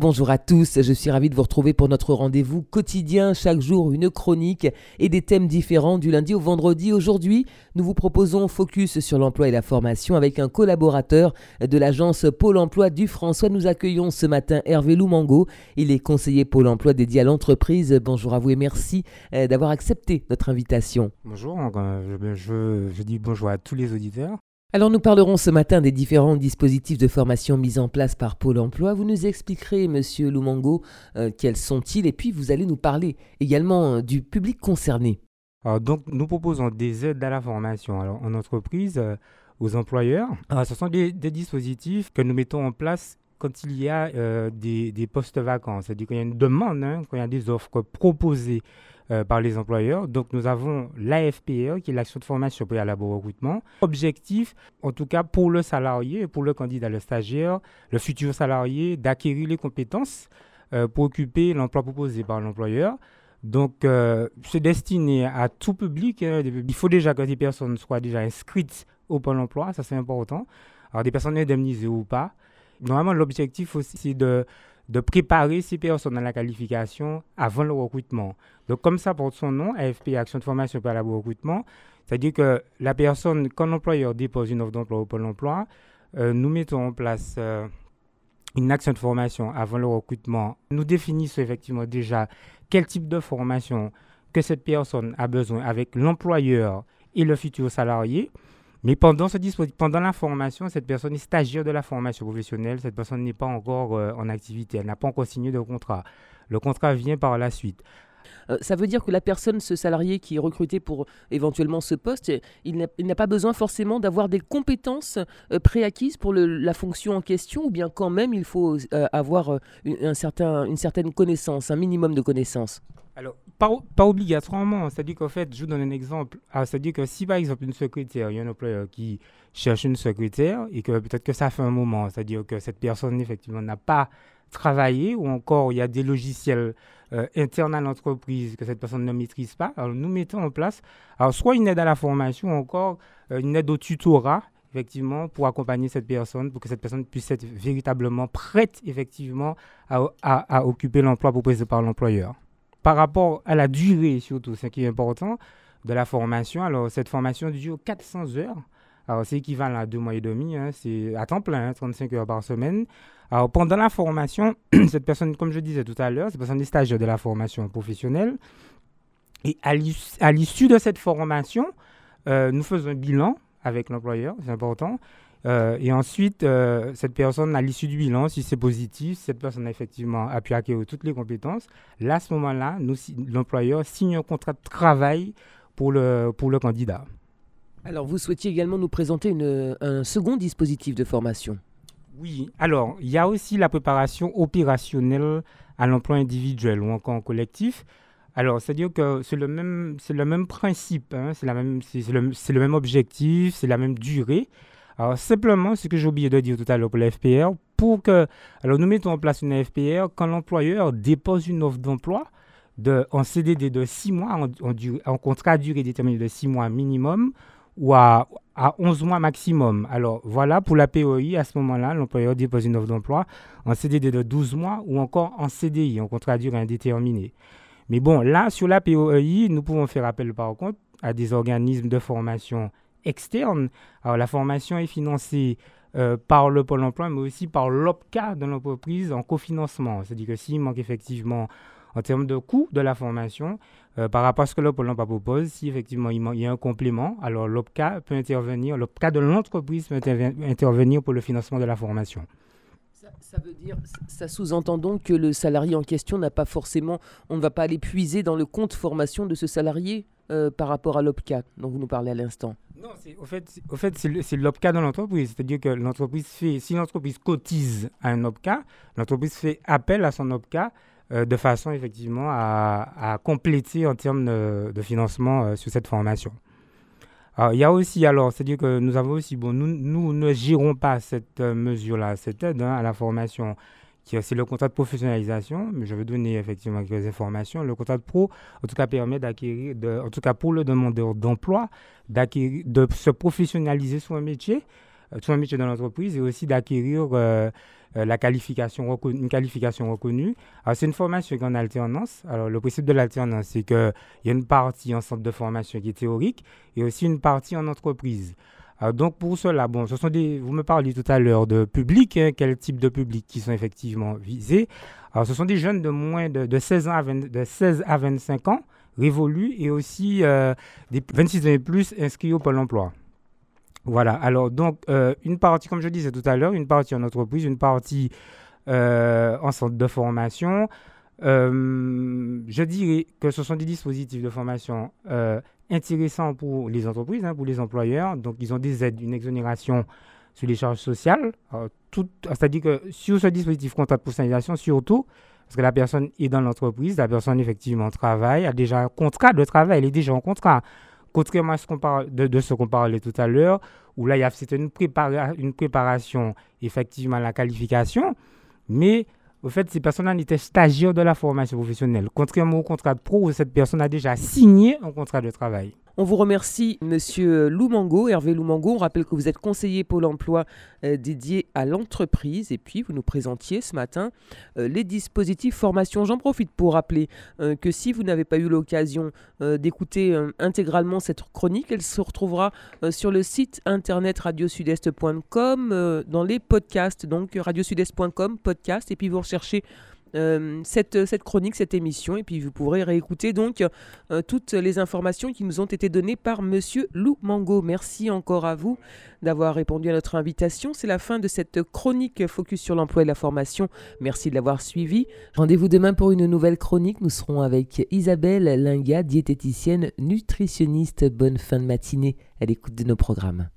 Bonjour à tous, je suis ravi de vous retrouver pour notre rendez-vous quotidien, chaque jour une chronique et des thèmes différents du lundi au vendredi. Aujourd'hui, nous vous proposons Focus sur l'emploi et la formation avec un collaborateur de l'agence Pôle emploi du François. Nous accueillons ce matin Hervé Loumango, il est conseiller Pôle emploi dédié à l'entreprise. Bonjour à vous et merci euh, d'avoir accepté notre invitation. Bonjour, je, je, je dis bonjour à tous les auditeurs. Alors nous parlerons ce matin des différents dispositifs de formation mis en place par Pôle Emploi. Vous nous expliquerez, Monsieur Lumango, euh, quels sont-ils et puis vous allez nous parler également euh, du public concerné. Alors, donc nous proposons des aides à la formation en entreprise euh, aux employeurs. Alors, ce sont des, dispositifs que nous mettons en place quand il y a des, des, postes vacants, c'est-à-dire qu'il y a une demande, hein, quand il y a des offres proposées euh, par les employeurs. Donc nous avons l'AFPE, qui est l'action de formation préalable au recrutement. Objectif, en tout cas pour le salarié, pour le candidat, le stagiaire, le futur salarié, d'acquérir les compétences euh, pour occuper l'emploi proposé par l'employeur. Donc, euh, c'est destiné à tout public. Hein, il faut déjà que des personnes soient déjà inscrites au Pôle emploi, ça c'est important. Alors, des personnes indemnisées ou pas. Normalement, l'objectif aussi, c'est de de préparer ces personnes à la qualification avant le recrutement. Donc, comme ça porte son nom, AFP, Action de formation par le recrutement, c'est-à-dire que la personne, quand l'employeur dépose une offre d'emploi au Pôle emploi, euh, nous mettons en place euh, une action de formation avant le recrutement. Nous définissons effectivement déjà quel type de formation que cette personne a besoin avec l'employeur et le futur salarié. Mais pendant, la formation, cette personne est stagiaire de la formation professionnelle. Cette personne n'est pas encore euh, en activité. Elle n'a pas encore signé de contrat. Le contrat vient par la suite. Euh, ça veut dire que la personne, ce salarié qui est recruté pour éventuellement ce poste, il n'a pas besoin forcément d'avoir des compétences euh, préacquises pour la fonction en question, ou bien quand même il faut avoir un certain, une certaine connaissance, un minimum de connaissances? Alors, pas, obligatoirement. C'est-à-dire qu'en fait, je vous donne un exemple. Ah, c'est-à-dire que si par exemple une secrétaire, il y a un employeur qui cherche une secrétaire et que peut-être que ça fait un moment, c'est-à-dire que cette personne effectivement n'a pas travaillé ou encore il y a des logiciels euh, internes à l'entreprise que cette personne ne maîtrise pas, alors nous mettons en place soit une aide à la formation ou encore euh, une aide au tutorat effectivement pour accompagner cette personne, pour que cette personne puisse être véritablement prête effectivement à occuper l'emploi proposé par l'employeur par rapport à la durée, surtout, ce qui est important, de la formation. Alors, cette formation dure 400 heures. Alors, c'est équivalent à deux mois et demi. Hein. c'est à temps plein, 35 hein, heures par semaine. Alors, pendant la formation, cette personne, comme je disais tout à l'heure, cette personne est stagiaire de la formation professionnelle. Et à l'issue de cette formation, euh, nous faisons un bilan avec l'employeur, c'est important. Euh, et ensuite, euh, cette personne, à l'issue du bilan, si c'est positif, cette personne a effectivement a pu acquérir toutes les compétences. Là, à ce moment-là, l'employeur signe un contrat de travail pour le, pour le candidat. Alors, vous souhaitiez également nous présenter une, un second dispositif de formation? Oui, alors, il y a aussi la préparation opérationnelle à l'emploi individuel ou encore en collectif. Alors, c'est-à-dire que c'est le même, c'est le même principe, hein, c'est, la même, c'est, le, c'est le même objectif, c'est la même durée. Alors, simplement, ce que j'ai oublié de dire tout à l'heure pour la FPR, pour que. Alors, nous mettons en place une FPR quand l'employeur dépose une offre d'emploi de, en CDD de 6 mois, en, contrat à durée déterminée de 6 mois minimum ou à, à 11 mois maximum. Alors, voilà, pour la POI, à ce moment-là, l'employeur dépose une offre d'emploi en CDD de 12 mois ou encore en CDI, en contrat à durée indéterminée. Mais bon, là, sur la POI, nous pouvons faire appel, par contre, à des organismes de formation externe. Alors la formation est financée euh, par le Pôle emploi, mais aussi par l'OPCA de l'entreprise en cofinancement. C'est-à-dire que s'il manque effectivement en termes de coût de la formation, euh, par rapport à ce que le Pôle emploi propose, si effectivement il, y a un complément, alors l'OPCA peut intervenir, l'OPCA de l'entreprise peut intervenir pour le financement de la formation. Ça, veut dire, ça sous-entend donc que le salarié en question n'a pas forcément, on ne va pas aller puiser dans le compte formation de ce salarié euh, par rapport à l'OPCA dont vous nous parlez à l'instant? Non, au fait, au fait c'est l'OPCA dans l'entreprise. C'est-à-dire que l'entreprise fait, si l'entreprise cotise à un OPCA, l'entreprise fait appel à son OPCA euh, de façon effectivement à, compléter en termes de, financement euh, sur cette formation. Alors, il y a aussi, alors, c'est-à-dire que nous avons aussi, bon, nous, ne gérons pas cette euh, mesure-là, cette aide hein, à la formation c'est le contrat de professionnalisation, mais je vais donner effectivement quelques informations. Le contrat de pro, en tout cas, permet d'acquérir, en tout cas pour le demandeur d'emploi, d'acquérir, de se professionnaliser sur un métier trouver un métier dans l'entreprise et aussi d'acquérir la qualification une qualification reconnue. c'est une formation en alternance. Alors, le principe de l'alternance, c'est qu'il y a une partie en centre de formation qui est théorique et aussi une partie en entreprise. Donc, pour cela, bon, ce sont des, vous me parliez tout à l'heure de public, hein, quel type de public qui sont effectivement visés. Alors, ce sont des jeunes de moins de, 16, ans à de 16 à 25 ans révolus et aussi euh, des 26 ans et plus inscrits au Pôle emploi. Voilà, alors donc euh, une partie, comme je disais tout à l'heure, une partie en entreprise, une partie euh, en centre de formation. Je dirais que ce sont des dispositifs de formation intéressants pour les entreprises, hein, pour les employeurs. Donc ils ont des aides, une exonération sur les charges sociales. C'est-à-dire que sur ce dispositif contrat de personnalisation, surtout, parce que la personne est dans l'entreprise, la personne effectivement travaille, a déjà un contrat de travail, elle est déjà en contrat. Contrairement à ce qu'on de, ce qu'on parlait tout à l'heure, où là, c'était une, une préparation effectivement à la qualification, mais au fait, ces personnes-là étaient stagiaires de la formation professionnelle. Contrairement au contrat de pro, où cette personne a déjà signé un contrat de travail. On vous remercie, Monsieur Loumango, Hervé Loumango. On rappelle que vous êtes conseiller Pôle emploi euh, dédié à l'entreprise. Et puis, vous nous présentiez ce matin euh, les dispositifs formation. J'en profite pour rappeler euh, que si vous n'avez pas eu l'occasion d'écouter intégralement cette chronique, elle se retrouvera sur le site internet radiosudest.com dans les podcasts. Donc, radiosudest.com, podcast. Et puis, vous recherchez euh, cette, cette, chronique, cette émission, et puis vous pourrez réécouter donc euh, toutes les informations qui nous ont été données par Monsieur Lou Mango. Merci encore à vous d'avoir répondu à notre invitation. C'est la fin de cette chronique Focus sur l'emploi et la formation. Merci de l'avoir suivi. Rendez-vous demain pour une nouvelle chronique. Nous serons avec Isabelle Linga, diététicienne, nutritionniste. Bonne fin de matinée à l'écoute de nos programmes.